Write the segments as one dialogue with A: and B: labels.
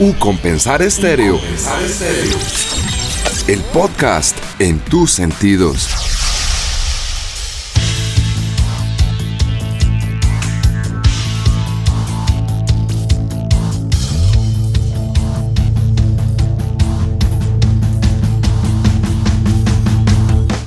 A: U Compensar Estéreo. El podcast en tus sentidos.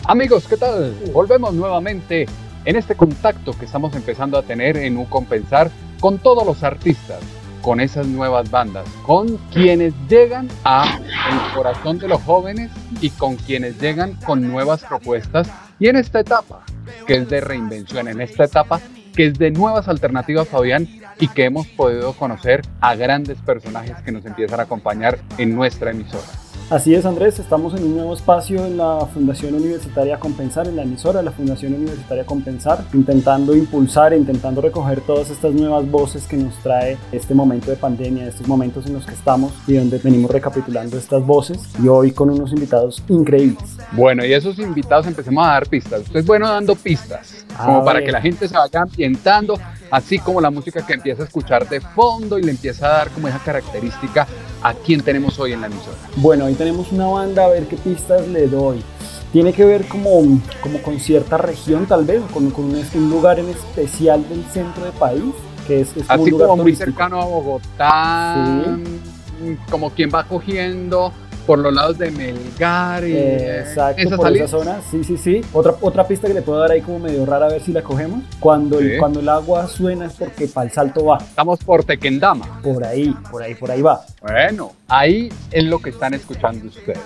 B: Amigos, ¿qué tal? Volvemos nuevamente en este contacto que estamos empezando a tener en U Compensar con todos los artistas, con esas nuevas bandas, con quienes llegan a el corazón de los jóvenes y con quienes llegan con nuevas propuestas y en esta etapa que es de reinvención, en esta etapa que es de nuevas alternativas, Fabián, y que hemos podido conocer a grandes personajes que nos empiezan a acompañar en nuestra emisora.
C: Así es, Andrés, estamos en un nuevo espacio en la Fundación Universitaria Compensar, en la emisora de la Fundación Universitaria Compensar, intentando impulsar, intentando recoger todas estas nuevas voces que nos trae este momento de pandemia, estos momentos en los que estamos y donde venimos recapitulando estas voces y hoy con unos invitados increíbles.
B: Bueno, y esos invitados empecemos a dar pistas. Usted es bueno dando pistas, como para que la gente se vaya ambientando, así como la música que empieza a escuchar de fondo y le empieza a dar como esa característica a quién tenemos hoy en la emisora.
C: Bueno, hoy tenemos una banda, a ver qué pistas le doy. Tiene que ver como, como con cierta región tal vez, con, con un, un, lugar en especial del centro del país, que es, es
B: como,
C: un lugar
B: como muy
C: turístico.
B: cercano a Bogotá,
C: Sí.
B: como quien va cogiendo por los lados de Melgar y
C: Eh, Exacto,
B: esa
C: por
B: salida.
C: esa zona, sí, sí, sí. Otra, otra pista que le puedo dar ahí como medio rara, a ver si la cogemos. Cuando,
B: Sí.
C: el, cuando el agua suena es porque para el salto va.
B: Estamos por Tequendama.
C: Por ahí, por ahí, por ahí va.
B: Bueno, ahí es lo que están escuchando ustedes.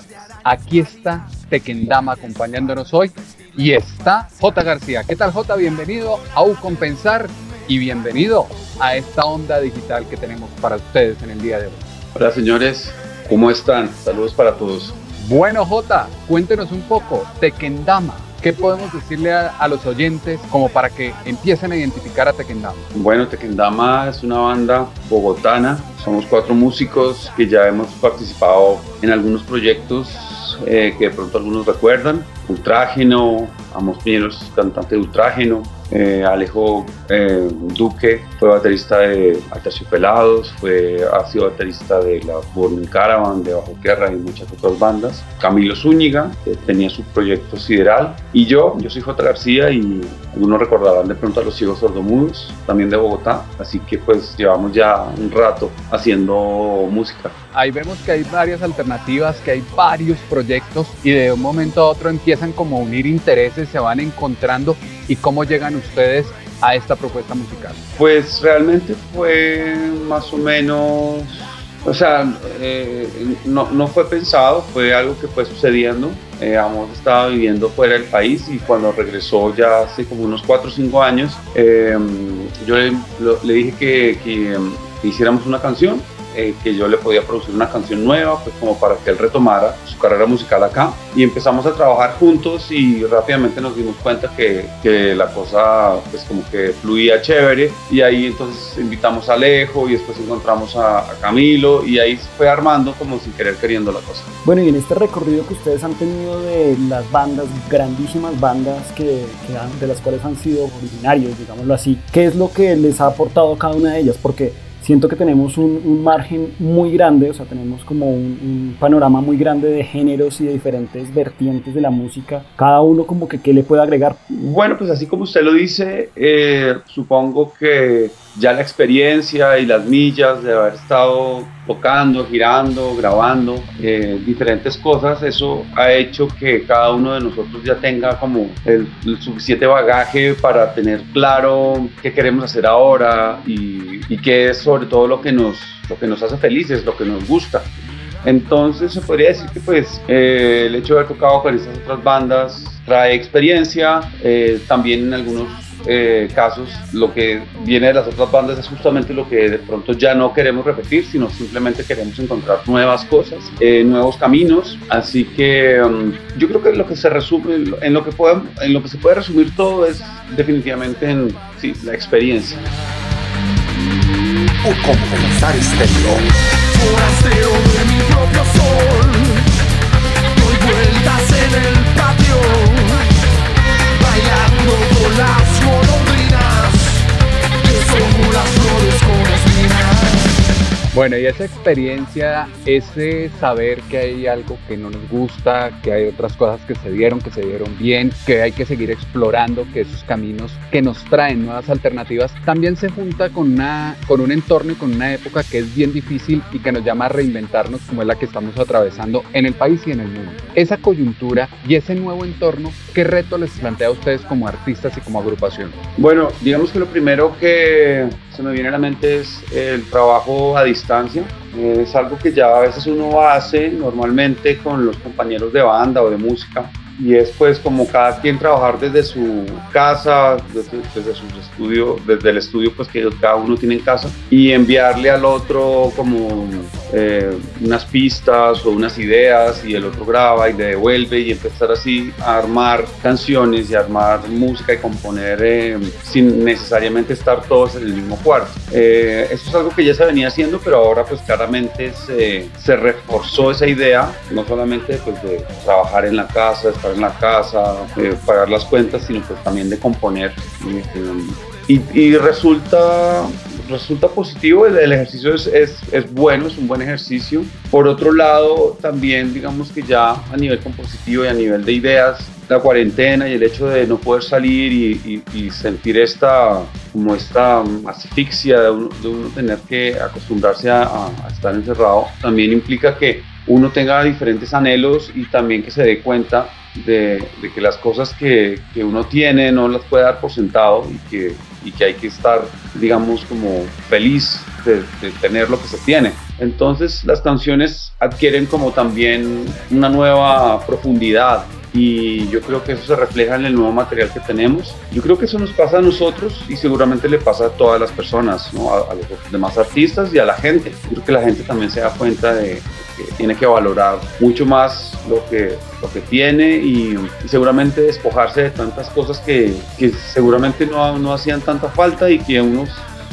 B: Aquí está Tequendama acompañándonos hoy y está J. García. ¿Qué tal J? Bienvenido a U Compensar y bienvenido a esta onda digital que tenemos para ustedes en el día de hoy.
D: Hola señores, ¿cómo están? Saludos para todos.
B: Bueno J, cuéntenos un poco, Tequendama. ¿Qué podemos decirle a, a los oyentes como para que empiecen a identificar a Tequendama?
D: Bueno, Tequendama es una banda bogotana. Somos cuatro músicos que ya hemos participado en algunos proyectos eh, que de pronto algunos recuerdan. Ultrágeno, Amos Piñeros, cantante de Ultrágeno. Eh, Alejo eh, Duque fue baterista de Aterciopelados, fue, ha sido baterista de la Burning Caravan, de Bajo Tierra y muchas otras bandas. Camilo Zúñiga, que tenía su proyecto Sideral. Y yo, yo soy J. García y algunos recordarán de pronto a los ciegos sordomudos, también de Bogotá. Así que pues llevamos ya un rato haciendo música.
B: Ahí vemos que hay varias alternativas, que hay varios proyectos y de un momento a otro empiezan como a unir intereses, se van encontrando y cómo llegan ustedes a esta propuesta musical.
D: Pues realmente fue más o menos, o sea, eh, no, no fue pensado, fue algo que fue sucediendo. Eh, Amos estaba viviendo fuera del país y cuando regresó ya hace como unos 4 o 5 años, eh, yo le, lo- le dije que, que, que hiciéramos una canción, eh, que yo le podía producir una canción nueva, pues como para que él retomara su carrera musical acá. Y empezamos a trabajar juntos y rápidamente nos dimos cuenta que, que la cosa pues como que fluía chévere. Y ahí entonces invitamos a Alejo y después encontramos a, a Camilo y ahí se fue armando como sin querer queriendo la cosa.
C: Bueno, y en este recorrido que ustedes han tenido de las bandas, grandísimas bandas que, que han- de las cuales han sido originarios, digámoslo así, ¿qué es lo que les ha aportado cada una de ellas? Porque siento que tenemos un, margen muy grande, o sea, tenemos como un, un panorama muy grande de géneros y de diferentes vertientes de la música. Cada uno como que qué le puede agregar.
D: Bueno, pues así como usted lo dice, eh, supongo que ya la experiencia y las millas de haber estado tocando, girando, grabando eh, diferentes cosas, eso ha hecho que cada uno de nosotros ya tenga como el, suficiente bagaje para tener claro qué queremos hacer ahora y, y qué es sobre todo lo que nos, lo que nos hace felices, lo que nos gusta. Entonces se podría decir que pues eh, el hecho de haber tocado con estas otras bandas trae experiencia, eh, también en algunos eh, casos lo que viene de las otras bandas es justamente lo que de pronto ya no queremos repetir, sino simplemente queremos encontrar nuevas cosas, eh, nuevos caminos. Así que um, yo creo que lo que se resume, en lo que, podemos, en lo que se puede resumir todo es definitivamente en sí, la experiencia.
A: U Compensar Estéreo.
E: forastero de mi propio sol. Doy vueltas en el patio, con las golondrinas, que son las flores con espinas.
B: Bueno, y esa experiencia, ese saber que hay algo que no nos gusta, que hay otras cosas que se dieron, que se dieron bien, que hay que seguir explorando, que esos caminos que nos traen nuevas alternativas, también se junta con, una, con un entorno y con una época que es bien difícil y que nos llama a reinventarnos como es la que estamos atravesando en el país y en el mundo. Esa coyuntura y ese nuevo entorno, ¿qué reto les plantea a ustedes como artistas y como agrupación?
D: Bueno, digamos que lo primero que se me viene a la mente es el trabajo a distancia. Es algo que ya a veces uno hace normalmente con los compañeros de banda o de música y es pues como cada quien trabajar desde su casa, desde, desde sus estudios, desde el estudio pues que cada uno tiene en casa y enviarle al otro como eh, unas pistas o unas ideas y el otro graba y le devuelve y empezar así a armar canciones y armar música y componer eh, sin necesariamente estar todos en el mismo cuarto. Eh, eso es algo que ya se venía haciendo pero ahora pues claramente se, se reforzó esa idea, no solamente pues de trabajar en la casa, estar en la casa, eh, pagar las cuentas, sino pues también de componer. Y, y resulta, resulta positivo, el, el ejercicio es, es, es, bueno, es un buen ejercicio. Por otro lado, también digamos que ya a nivel compositivo y a nivel de ideas, la cuarentena y el hecho de no poder salir y, y, y sentir esta, como esta asfixia de uno, de uno tener que acostumbrarse a, a estar encerrado, también implica que uno tenga diferentes anhelos y también que se dé cuenta de, que las cosas que, que, uno tiene no las puede dar por sentado y que, y que hay que estar, digamos, como feliz de, de, tener lo que se tiene. Entonces las canciones adquieren como también una nueva profundidad y yo creo que eso se refleja en el nuevo material que tenemos. Yo creo que eso nos pasa a nosotros y seguramente le pasa a todas las personas, ¿no? a, a los demás artistas y a la gente. Yo creo que la gente también se da cuenta de, que tiene que valorar mucho más lo que, lo que tiene y, y seguramente despojarse de tantas cosas que, que seguramente no, no hacían tanta falta y que uno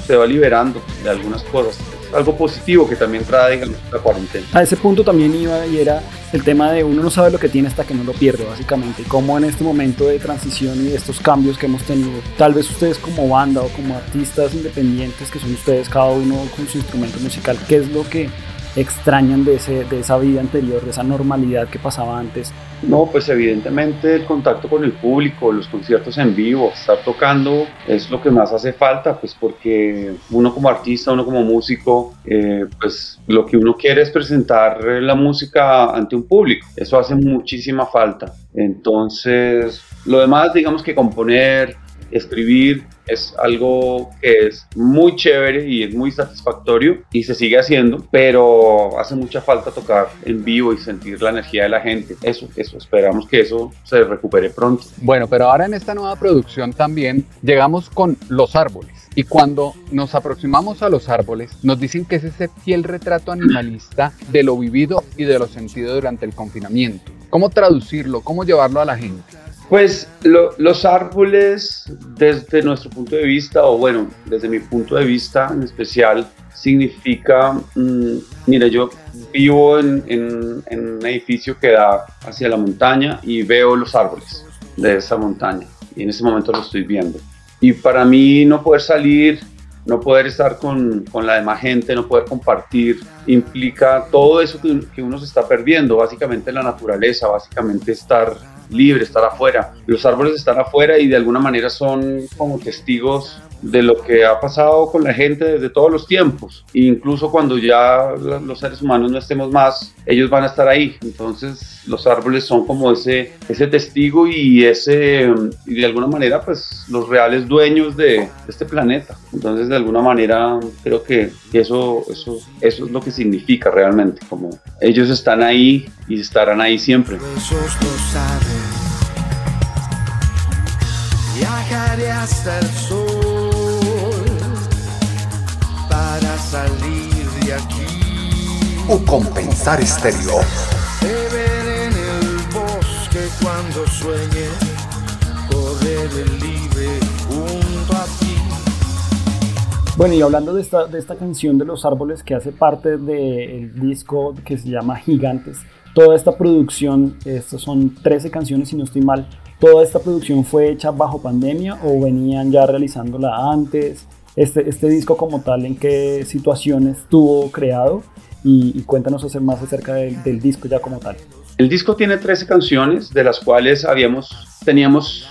D: se va liberando de algunas cosas algo positivo que también trae la cuarentena.
C: A ese punto también iba y era el tema de uno no sabe lo que tiene hasta que no lo pierde, básicamente. Y cómo en este momento de transición y estos cambios que hemos tenido, tal vez ustedes como banda o como artistas independientes que son ustedes, cada uno con su instrumento musical, ¿qué es lo que extrañan de, ese, de esa vida anterior, de esa normalidad que pasaba antes?
D: No, pues evidentemente el contacto con el público, los conciertos en vivo, estar tocando es lo que más hace falta, pues porque uno como artista, uno como músico, eh, pues lo que uno quiere es presentar la música ante un público. Eso hace muchísima falta. Entonces, lo demás, digamos que componer, escribir, es algo que es muy chévere y es muy satisfactorio y se sigue haciendo, pero hace mucha falta tocar en vivo y sentir la energía de la gente. Eso, eso, esperamos que eso se recupere pronto.
B: Bueno, pero ahora en esta nueva producción también llegamos con Los Árboles. Y cuando nos aproximamos a los árboles, nos dicen que es ese fiel retrato animalista de lo vivido y de lo sentido durante el confinamiento. ¿Cómo traducirlo? ¿Cómo llevarlo a la gente?
D: Pues lo, los árboles, desde nuestro punto de vista, o bueno, desde mi punto de vista en especial, significa, mmm, mira, yo vivo en, un edificio que da hacia la montaña y veo los árboles de esa montaña, y en ese momento lo estoy viendo. Y para mí no poder salir, no poder estar con, con la demás gente, no poder compartir, implica todo eso que, que uno se está perdiendo, básicamente la naturaleza, básicamente estar libre, estar afuera. Los árboles están afuera y de alguna manera son como testigos de lo que ha pasado con la gente desde todos los tiempos. E incluso cuando ya los seres humanos no estemos más, ellos van a estar ahí. Entonces los árboles son como ese, ese testigo y ese, de alguna manera, pues los reales dueños de, de este planeta. Entonces de alguna manera creo que eso, eso, eso es lo que significa realmente, como ellos están ahí y estarán ahí siempre.
E: Viajaré hasta el sol para salir de aquí.
A: O compensar estéreo.
E: Te veré en el bosque cuando sueñe, correré libre junto a ti.
C: Bueno, y hablando de esta, de esta canción de los árboles que hace parte del disco que se llama Gigantes, toda esta producción, estas son 13 canciones si no estoy mal, ¿toda esta producción fue hecha bajo pandemia o venían ya realizándola antes? este, este disco como tal, en qué situaciones estuvo creado y, cuéntanos hacer más acerca del, disco ya como tal.
D: El disco tiene 13 canciones, de las cuales habíamos, teníamos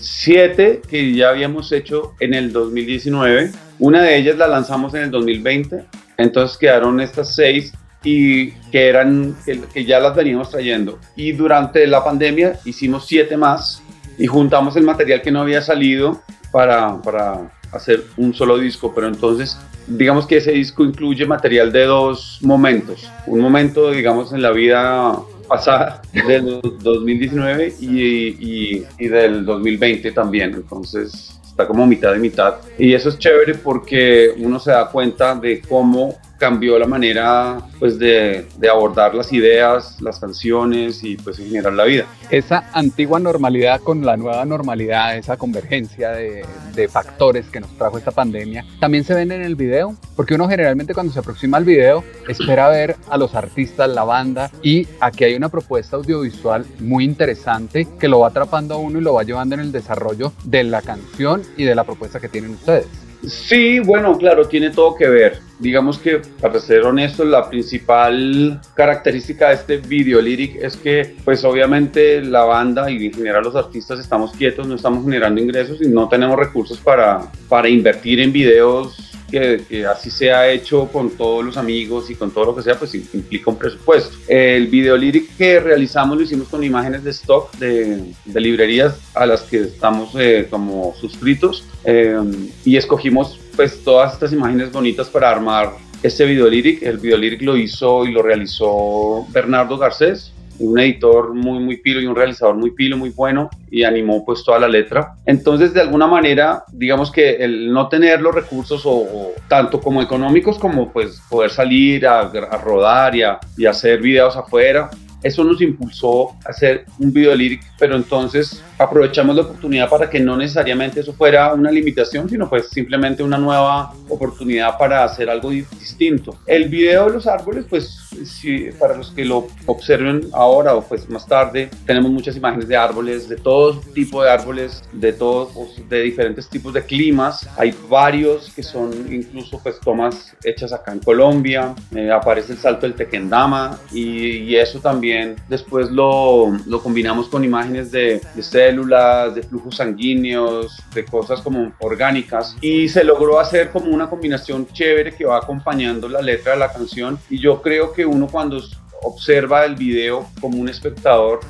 D: 7 que ya habíamos hecho en el 2019. Una de ellas la lanzamos en el 2020, entonces quedaron estas 6 y que eran que, ya las veníamos trayendo. Y durante la pandemia hicimos 7 más y juntamos el material que no había salido para, para hacer un solo disco, pero entonces digamos que ese disco incluye material de dos momentos. Un momento, digamos, en la vida pasada del 2019 y, y, del 2020 también. Entonces está como mitad de mitad. Y eso es chévere porque uno se da cuenta de cómo cambió la manera pues de, abordar las ideas, las canciones y pues en la vida.
B: Esa antigua normalidad con la nueva normalidad, esa convergencia de, de, factores que nos trajo esta pandemia, también se ven en el video, porque uno generalmente cuando se aproxima al video espera ver a los artistas, la banda y aquí hay una propuesta audiovisual muy interesante que lo va atrapando a uno y lo va llevando en el desarrollo de la canción y de la propuesta que tienen ustedes.
D: Sí, bueno, claro, tiene todo que ver. Digamos que, para ser honesto, la principal característica de este video lyric es que, pues obviamente la banda y en general los artistas estamos quietos, no estamos generando ingresos y no tenemos recursos para, para invertir en videos que, así se ha hecho con todos los amigos y con todo lo que sea, pues implica un presupuesto. El video lyric que realizamos lo hicimos con imágenes de stock de, de librerías a las que estamos eh, como suscritos eh, y escogimos pues todas estas imágenes bonitas para armar este video lyric. El video lyric lo hizo y lo realizó Bernardo Garcés, un editor muy, muy pilo y un realizador muy pilo, muy bueno, y animó pues toda la letra. Entonces, de alguna manera, digamos que el no tener los recursos o, tanto como económicos como pues poder salir a, a rodar y, a, y hacer videos afuera, eso nos impulsó a hacer un video lyric, pero entonces aprovechamos la oportunidad para que no necesariamente eso fuera una limitación, sino pues simplemente una nueva oportunidad para hacer algo distinto. El video de los árboles, pues si, para los que lo observen ahora o pues más tarde, tenemos muchas imágenes de árboles, de todo tipo de árboles, de todos, de diferentes tipos de climas. Hay varios que son incluso pues tomas hechas acá en Colombia. Eh, aparece el salto del Tequendama y eso también después lo, lo combinamos con imágenes de, de, células, de flujos sanguíneos, de cosas como orgánicas. Y se logró hacer como una combinación chévere que va acompañando la letra de la canción. Y yo creo que uno cuando observa el video como un espectador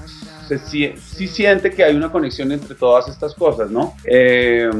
D: se, sí siente que hay una conexión entre todas estas cosas, ¿no? Eh,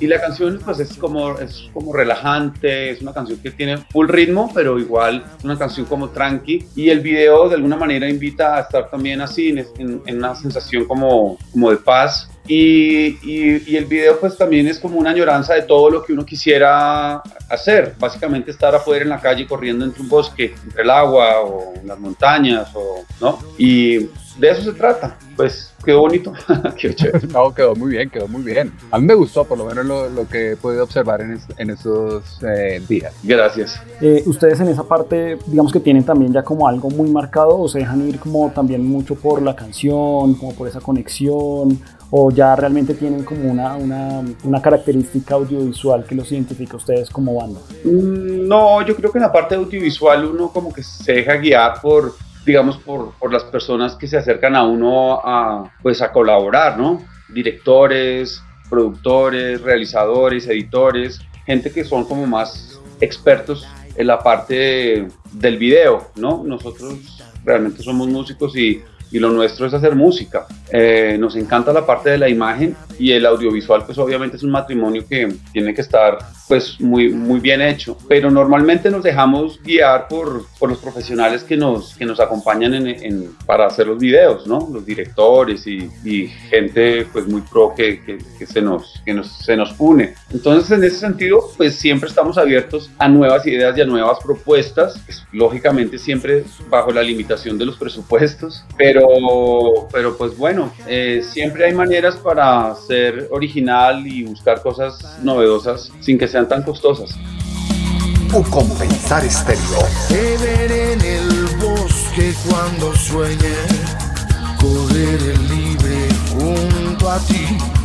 D: y la canción pues es como, es como relajante, es una canción que tiene full ritmo, pero igual una canción como tranqui y el video de alguna manera invita a estar también así en, en una sensación como, como de paz y, y, el video pues también es como una añoranza de todo lo que uno quisiera hacer, básicamente estar afuera en la calle corriendo entre un bosque, entre el agua o las montañas, o, ¿no? Y de eso se trata, pues quedó bonito,
B: quedó chévere. No, quedó muy bien, quedó muy bien. A mí me gustó por lo menos lo, lo que he podido observar en, en esos eh, días.
D: Gracias.
C: Eh, ustedes en esa parte, digamos que tienen también ya como algo muy marcado o se dejan ir como también mucho por la canción, como por esa conexión o ya realmente tienen como una, una, una, característica audiovisual que los identifica a ustedes como banda?
D: Mm, no, yo creo que en la parte audiovisual uno como que se deja guiar por, digamos, por, por las personas que se acercan a uno a, pues, a colaborar, ¿no? Directores, productores, realizadores, editores, gente que son como más expertos en la parte del video, ¿no? Nosotros realmente somos músicos y y lo nuestro es hacer música. Eh, nos encanta la parte de la imagen y el audiovisual pues obviamente es un matrimonio que tiene que estar pues muy, muy bien hecho, pero normalmente nos dejamos guiar por, por los profesionales que nos, que nos acompañan en, para hacer los videos, ¿no? Los directores y, y gente pues muy pro que, que, se, nos, que nos, se nos une. Entonces en ese sentido pues siempre estamos abiertos a nuevas ideas y a nuevas propuestas, pues, lógicamente siempre bajo la limitación de los presupuestos, pero, pero pues bueno, eh, siempre hay maneras para ser original y buscar cosas novedosas sin que sean tan costosas.
A: O compensar estéreo.
E: Te veré en el bosque cuando sueñe, correr libre junto a ti.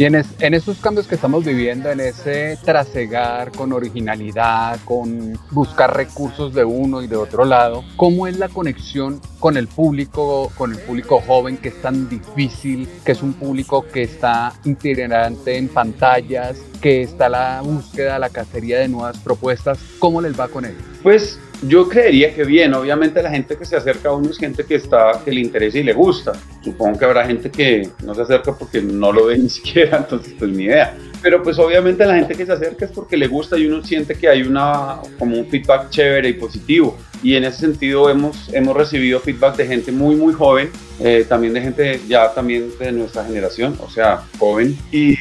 B: Y en, en esos cambios que estamos viviendo, en ese trasegar con originalidad, con buscar recursos de uno y de otro lado, ¿cómo es la conexión con el público, con el público joven que es tan difícil, que es un público que está itinerante en pantallas, que está la búsqueda, la cacería de nuevas propuestas? ¿Cómo les va con ellos?
D: Pues yo creería que bien, obviamente la gente que se acerca a uno es gente que está, que le interesa y le gusta. Supongo que habrá gente que no se acerca porque no lo ve ni siquiera, entonces pues ni idea. Pero pues obviamente la gente que se acerca es porque le gusta y uno siente que hay una, como un feedback chévere y positivo. Y en ese sentido hemos, hemos recibido feedback de gente muy, muy joven, eh, también de gente ya también de nuestra generación, o sea, joven. Y,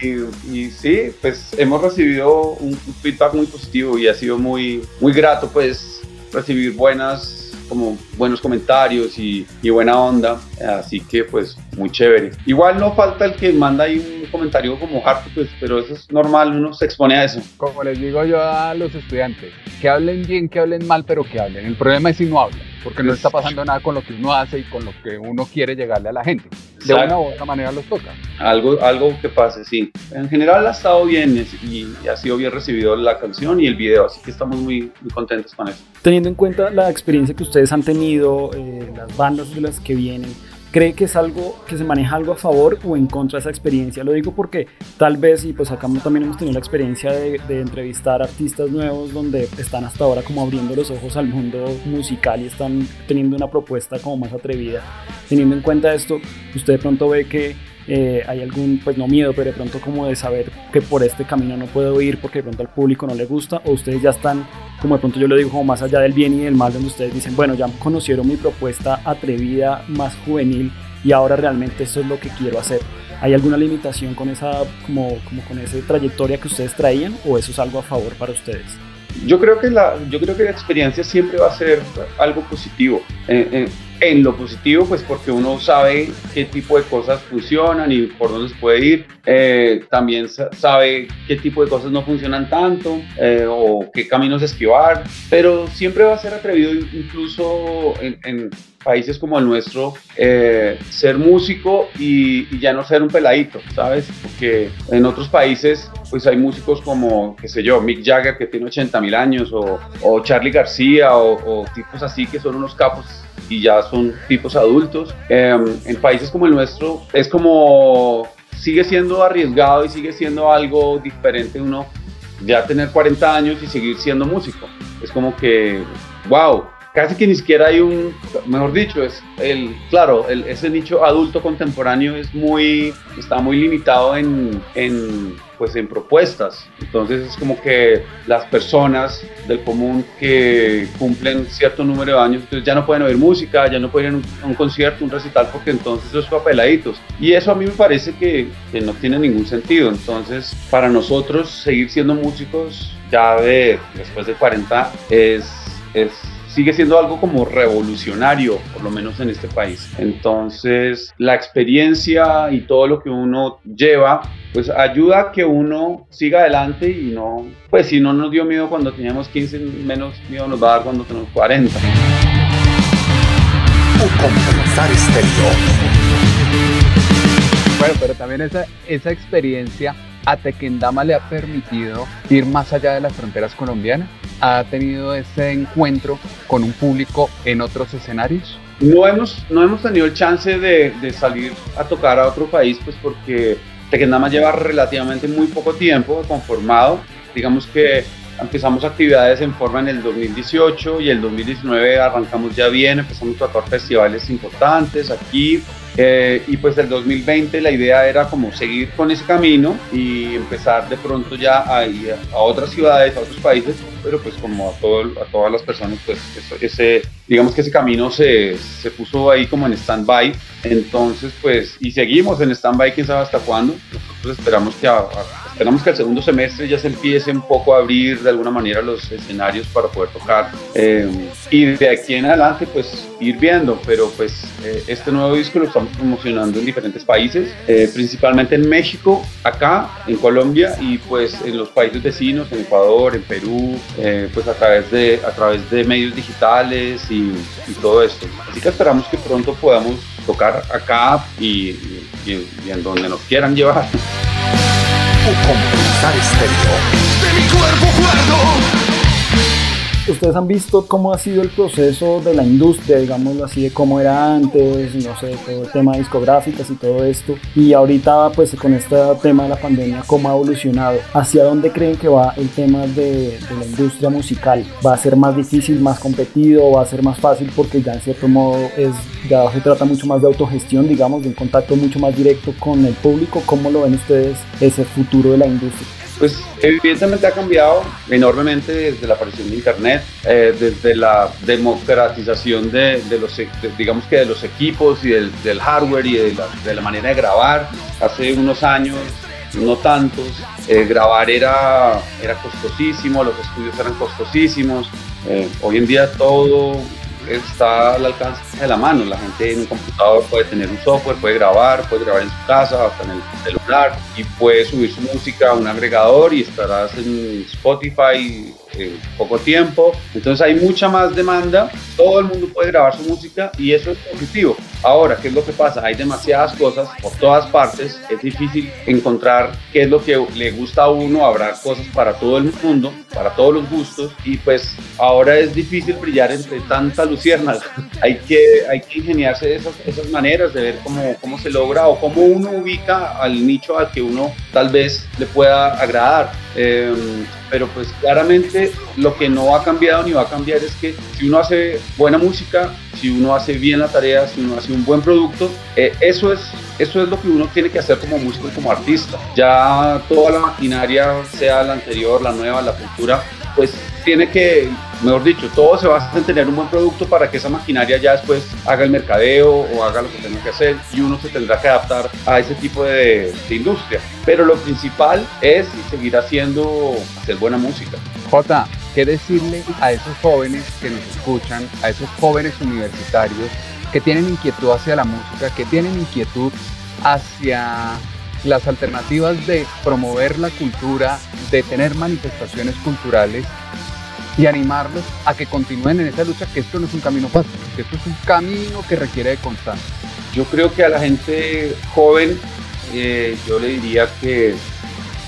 D: y sí, pues hemos recibido un, feedback muy positivo y ha sido muy, muy grato pues recibir buenas como buenos comentarios y, y, buena onda, así que pues muy chévere. Igual no falta el que manda ahí un comentario como harto, pues, pero eso es normal, uno se expone a eso.
B: Como les digo yo a los estudiantes, que hablen bien, que hablen mal, pero que hablen. El problema es si no hablan porque no está pasando nada con lo que uno hace y con lo que uno quiere llegarle a la gente. De una u otra manera los toca.
D: Algo, algo que pase, sí. En general ha estado bien y, ha sido bien recibido la canción y el video, así que estamos muy, muy contentos con eso.
C: Teniendo en cuenta la experiencia que ustedes han tenido, eh, las bandas de las que vienen, cree que es algo que se maneja algo a favor o en contra de esa experiencia. Lo digo porque tal vez, y pues acá también hemos tenido la experiencia de, de, entrevistar artistas nuevos donde están hasta ahora como abriendo los ojos al mundo musical y están teniendo una propuesta como más atrevida. Teniendo en cuenta esto, usted de pronto ve que eh, hay algún, pues no miedo, pero de pronto como de saber que por este camino no puedo ir porque de pronto al público no le gusta, o ustedes ya están, como de pronto yo lo digo, como más allá del bien y del mal, donde ustedes dicen, bueno, ya conocieron mi propuesta atrevida, más juvenil, y ahora realmente esto es lo que quiero hacer. ¿Hay alguna limitación con esa, como, como con esa trayectoria que ustedes traían, o eso es algo a favor para ustedes?
D: Yo creo que la, yo creo que la experiencia siempre va a ser algo positivo. Eh, eh, en lo positivo, pues porque uno sabe qué tipo de cosas funcionan y por dónde se puede ir. Eh, también sabe qué tipo de cosas no funcionan tanto eh, o qué caminos esquivar, pero siempre va a ser atrevido incluso en, países como el nuestro eh, ser músico y, ya no ser un peladito, ¿sabes? Porque en otros países pues hay músicos como, qué sé yo, Mick Jagger que tiene 80 mil años o, o Charlie García o, o tipos así que son unos capos y ya son tipos adultos. Em, en países como el nuestro es como sigue siendo arriesgado y sigue siendo algo diferente uno ya tener 40 años y seguir siendo músico. Es como que, wow, casi que ni siquiera hay un, mejor dicho, es el, claro, ese nicho adulto contemporáneo es muy, está muy limitado en, en, pues en propuestas. Entonces es como que las personas del común que cumplen cierto número de años, entonces ya no pueden oír música, ya no pueden ir a un, concierto, un recital, porque entonces eso es papeladitos. Y eso a mí me parece que, no tiene ningún sentido. Entonces, para nosotros seguir siendo músicos ya de después de 40 es, es sigue siendo algo como revolucionario, por lo menos en este país. Entonces, la experiencia y todo lo que uno lleva, pues ayuda a que uno siga adelante y no, pues si no nos dio miedo cuando teníamos 15, menos miedo nos va a dar cuando tenemos 40.
B: Bueno, pero también esa, esa experiencia a Tequendama le ha permitido ir más allá de las fronteras colombianas? ¿Ha tenido ese encuentro con un público en otros escenarios?
D: No hemos, no hemos tenido el chance de, de salir a tocar a otro país, pues porque Tequendama lleva relativamente muy poco tiempo conformado. Digamos que empezamos actividades en forma en el 2018 y el 2019 arrancamos ya bien, empezamos a tocar festivales importantes aquí, eh, y pues el 2020 la idea era como seguir con ese camino y empezar de pronto ya a ir a otras ciudades, a otros países, pero pues como a, todo, a todas las personas, pues ese, digamos que ese camino se, se puso ahí como en stand-by. Entonces, pues, y seguimos en stand-by, quién sabe hasta cuándo. Nosotros esperamos que, esperamos que el segundo semestre ya se empiece un poco a abrir de alguna manera los escenarios para poder tocar. Eh, y de aquí en adelante, pues, ir viendo, pero pues eh, este nuevo disco lo estamos promocionando en diferentes países, eh, principalmente en México, acá, en Colombia y pues en los países vecinos, en Ecuador, en Perú, eh, pues a través, de, a través de medios digitales y, y, todo esto. Así que esperamos que pronto podamos tocar acá y, y, y en donde nos quieran llevar.
A: Compensar estéreo.
E: De mi cuerpo cuerdo.
C: ¿Ustedes han visto cómo ha sido el proceso de la industria, digámoslo así, de cómo era antes, no sé, todo el tema de discográficas y todo esto? Y ahorita, pues con este tema de la pandemia, ¿cómo ha evolucionado? ¿Hacia dónde creen que va el tema de, de la industria musical? ¿Va a ser más difícil, más competido? ¿Va a ser más fácil? Porque ya en cierto modo es, ya se trata mucho más de autogestión, digamos, de un contacto mucho más directo con el público. ¿Cómo lo ven ustedes ese futuro de la industria?
D: Pues evidentemente ha cambiado enormemente desde la aparición de Internet, eh, desde la democratización de, los, de, digamos que de los equipos y del, hardware y de la, de la, manera de grabar. Hace unos años, no tantos, eh, grabar era, era costosísimo, los estudios eran costosísimos. Eh, hoy en día todo está al alcance de la mano. La gente en un computador puede tener un software, puede grabar, puede grabar en su casa, hasta en el celular y puede subir su música a un agregador y estarás en Spotify en poco tiempo. Entonces hay mucha más demanda, todo el mundo puede grabar su música y eso es positivo. Ahora, ¿qué es lo que pasa? Hay demasiadas cosas por todas partes, es difícil encontrar qué es lo que le gusta a uno, habrá cosas para todo el mundo, para todos los gustos y pues ahora es difícil brillar entre tanta lucierna. hay, que, hay que ingeniarse esas, esas maneras de ver cómo, cómo se logra o cómo uno ubica al nicho al que uno tal vez le pueda agradar. Eh, pero pues claramente lo que no ha cambiado ni va a cambiar es que si uno hace buena música, si uno hace bien la tarea, si uno hace un buen producto, eh, eso, es, eso es lo que uno tiene que hacer como músico como artista. Ya toda la maquinaria, sea la anterior, la nueva, la cultura, pues tiene que, mejor dicho, todo se basa en tener un buen producto para que esa maquinaria ya después haga el mercadeo o haga lo que tenga que hacer y uno se tendrá que adaptar a ese tipo de, de industria. Pero lo principal es seguir haciendo, hacer buena música.
B: Jota, ¿qué decirle a esos jóvenes que nos escuchan, a esos jóvenes universitarios que tienen inquietud hacia la música, que tienen inquietud hacia las alternativas de promover la cultura, de tener manifestaciones culturales y animarlos a que continúen en esa lucha, que esto no es un camino fácil, que esto es un camino que requiere de constancia.
D: Yo creo que a la gente joven eh, yo le diría que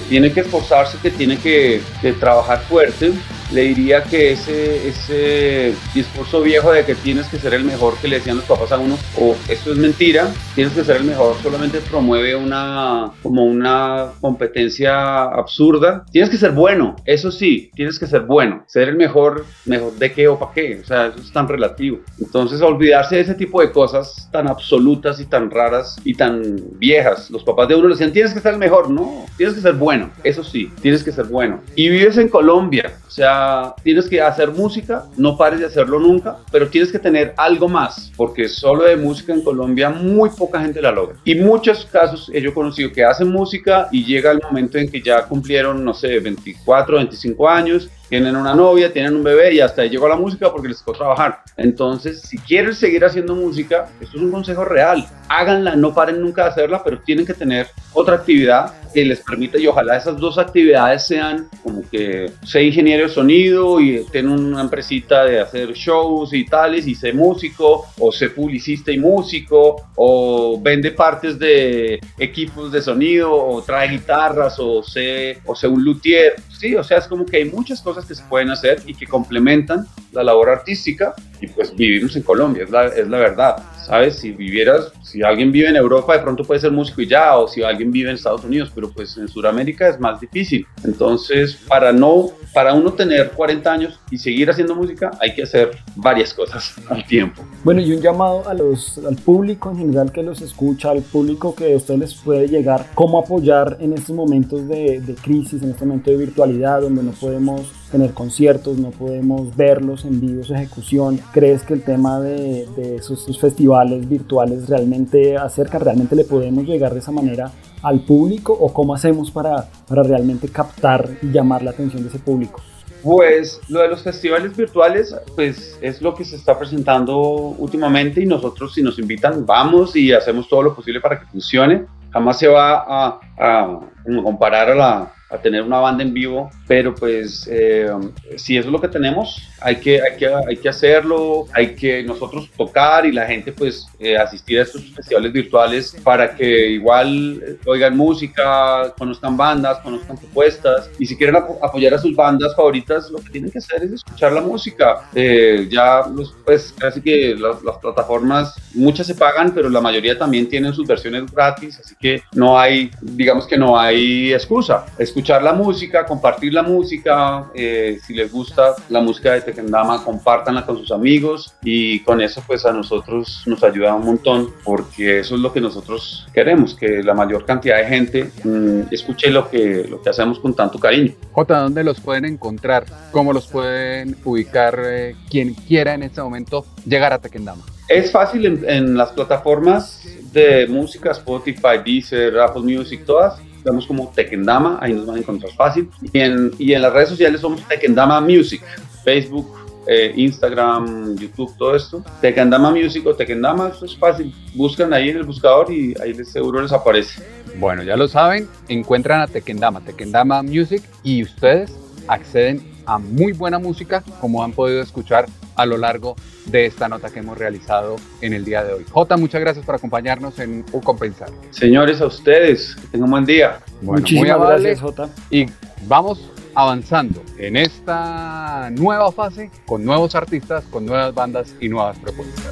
D: tiene que esforzarse, que tiene que, que trabajar fuerte, le diría que ese, ese discurso viejo de que tienes que ser el mejor que le decían los papás a uno, o esto es mentira, tienes que ser el mejor, solamente promueve una, como una competencia absurda. Tienes que ser bueno, eso sí, tienes que ser bueno. Ser el mejor, mejor de qué o para qué, o sea, eso es tan relativo. Entonces, olvidarse de ese tipo de cosas tan absolutas y tan raras y tan viejas. Los papás de uno le decían, tienes que ser el mejor, no, tienes que ser bueno, eso sí, tienes que ser bueno. Y vives en Colombia, o sea, tienes que hacer música, no pares de hacerlo nunca, pero tienes que tener algo más, porque solo de música en Colombia muy poca gente la logra. Y muchos casos he yo conocido que hacen música y llega el momento en que ya cumplieron, no sé, 24, 25 años tienen una novia, tienen un bebé y hasta ahí llegó la música porque les tocó trabajar. Entonces, si quieren seguir haciendo música, esto es un consejo real. Háganla, no paren nunca de hacerla, pero tienen que tener otra actividad que les permita y ojalá esas dos actividades sean como que sé ingeniero de sonido y tengo una empresita de hacer shows y tales y sé músico o sé publicista y músico o vende partes de equipos de sonido o trae guitarras o sé o sé un luthier sí o sea es como que hay muchas cosas que se pueden hacer y que complementan la labor artística y pues vivimos en Colombia, es la, es la verdad, ¿sabes? Si vivieras, si alguien vive en Europa, de pronto puede ser músico y ya, o si alguien vive en Estados Unidos, pero pues en Sudamérica es más difícil. Entonces, para no, para uno tener 40 años y seguir haciendo música, hay que hacer varias cosas al tiempo.
C: Bueno, y un llamado a los, al público en general que los escucha, al público que a ustedes les puede llegar, cómo apoyar en estos momentos de, de crisis, en este momento de virtualidad, donde no podemos tener conciertos, no podemos verlos en vivo, su ejecución. ¿Crees que el tema de, de esos, esos, festivales virtuales realmente acerca, realmente le podemos llegar de esa manera al público o cómo hacemos para, para realmente captar y llamar la atención de ese público?
D: Pues lo de los festivales virtuales, pues es lo que se está presentando últimamente y nosotros si nos invitan vamos y hacemos todo lo posible para que funcione. Jamás se va a, a comparar a la, a tener una banda en vivo, pero pues eh, si eso es lo que tenemos, hay que, hay, que, hay que hacerlo, hay que nosotros tocar y la gente pues eh, asistir a estos festivales virtuales para que igual eh, oigan música, conozcan bandas, conozcan propuestas y si quieren apoyar a sus bandas favoritas, lo que tienen que hacer es escuchar la música. ya los, pues casi que las, las plataformas, muchas se pagan, pero la mayoría también tienen sus versiones gratis, así que no hay, digamos que no hay excusa. Escuchar la música, compartir la música, eh, si les gusta la música de Tequendama, compártanla con sus amigos y con eso pues a nosotros nos ayuda un montón porque eso es lo que nosotros queremos, que la mayor cantidad de gente mm, escuche lo que, lo que hacemos con tanto cariño.
B: J, ¿dónde los pueden encontrar? ¿Cómo los pueden ubicar eh, quien quiera en este momento llegar a Tequendama?
D: Es fácil en, en las plataformas de música, Spotify, Deezer, Apple Music, todas estamos como Tekendama, ahí nos van a encontrar fácil. Y en, y en las redes sociales somos Tekendama Music, Facebook, eh, Instagram, YouTube, todo esto. Tekendama Music o Tekendama, eso es fácil. Buscan ahí en el buscador y ahí les, seguro les aparece.
B: Bueno, ya lo saben, encuentran a Tekendama, Tekendama Music y ustedes acceden a muy buena música como han podido escuchar a lo largo de esta nota que hemos realizado en el día de hoy. Jota, muchas gracias por acompañarnos en U Compensar.
D: Señores, a ustedes, que tengan un buen día.
C: Muchísimas gracias, Jota.
B: Y vamos avanzando en esta nueva fase con nuevos artistas, con nuevas bandas y nuevas propuestas.